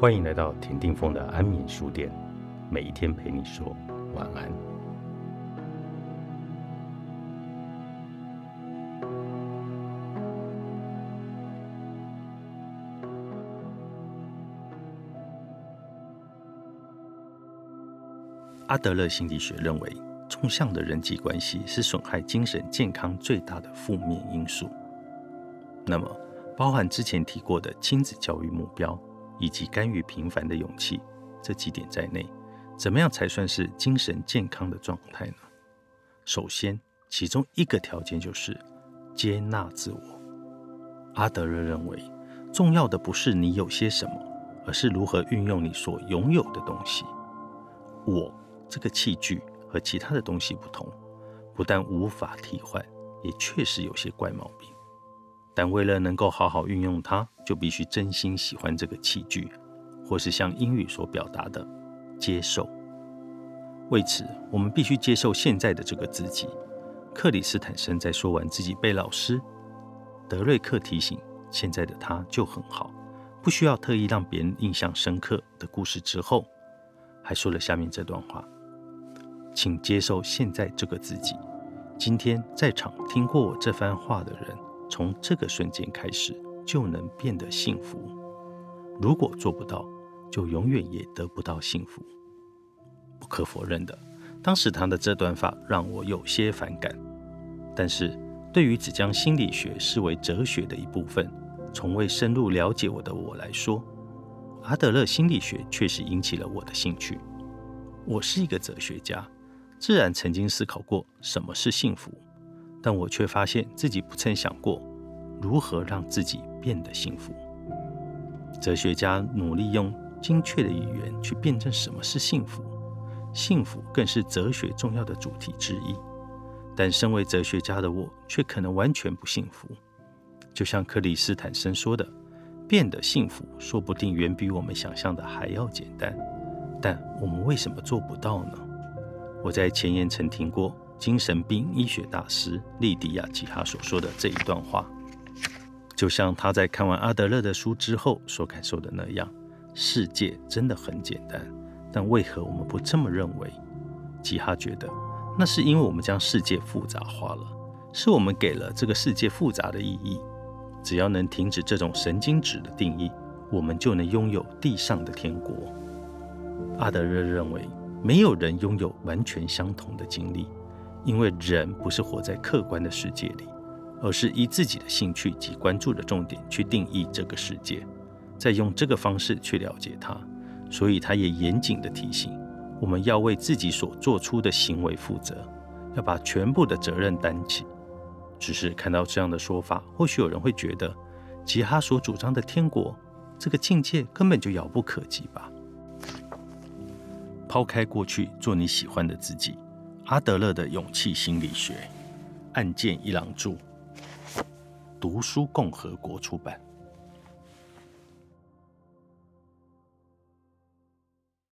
欢迎来到田定峰的安眠书店，每一天陪你说晚安。阿德勒心理学认为，纵向的人际关系是损害精神健康最大的负面因素。那么，包含之前提过的亲子教育目标。以及甘于平凡的勇气这几点在内，怎么样才算是精神健康的状态呢？首先，其中一个条件就是接纳自我。阿德勒认为，重要的不是你有些什么，而是如何运用你所拥有的东西。我这个器具和其他的东西不同，不但无法替换，也确实有些怪毛病。但为了能够好好运用它，就必须真心喜欢这个器具，或是像英语所表达的接受。为此，我们必须接受现在的这个自己。克里斯坦森在说完自己被老师德瑞克提醒现在的他就很好，不需要特意让别人印象深刻的故事之后，还说了下面这段话：请接受现在这个自己。今天在场听过我这番话的人。从这个瞬间开始，就能变得幸福。如果做不到，就永远也得不到幸福。不可否认的，当时他的这段话让我有些反感。但是，对于只将心理学视为哲学的一部分，从未深入了解我的我来说，阿德勒心理学确实引起了我的兴趣。我是一个哲学家，自然曾经思考过什么是幸福。但我却发现自己不曾想过如何让自己变得幸福。哲学家努力用精确的语言去辩证什么是幸福，幸福更是哲学重要的主题之一。但身为哲学家的我，却可能完全不幸福。就像克里斯坦森说的：“变得幸福，说不定远比我们想象的还要简单。”但我们为什么做不到呢？我在前言曾听过。精神病医学大师利迪亚·吉哈所说的这一段话，就像他在看完阿德勒的书之后所感受的那样：世界真的很简单，但为何我们不这么认为？吉哈觉得，那是因为我们将世界复杂化了，是我们给了这个世界复杂的意义。只要能停止这种神经质的定义，我们就能拥有地上的天国。阿德勒认为，没有人拥有完全相同的经历。因为人不是活在客观的世界里，而是以自己的兴趣及关注的重点去定义这个世界，再用这个方式去了解它。所以，他也严谨的提醒我们要为自己所做出的行为负责，要把全部的责任担起。只是看到这样的说法，或许有人会觉得，吉哈所主张的天国这个境界根本就遥不可及吧？抛开过去，做你喜欢的自己。阿德勒的勇气心理学，案件一郎著，读书共和国出版。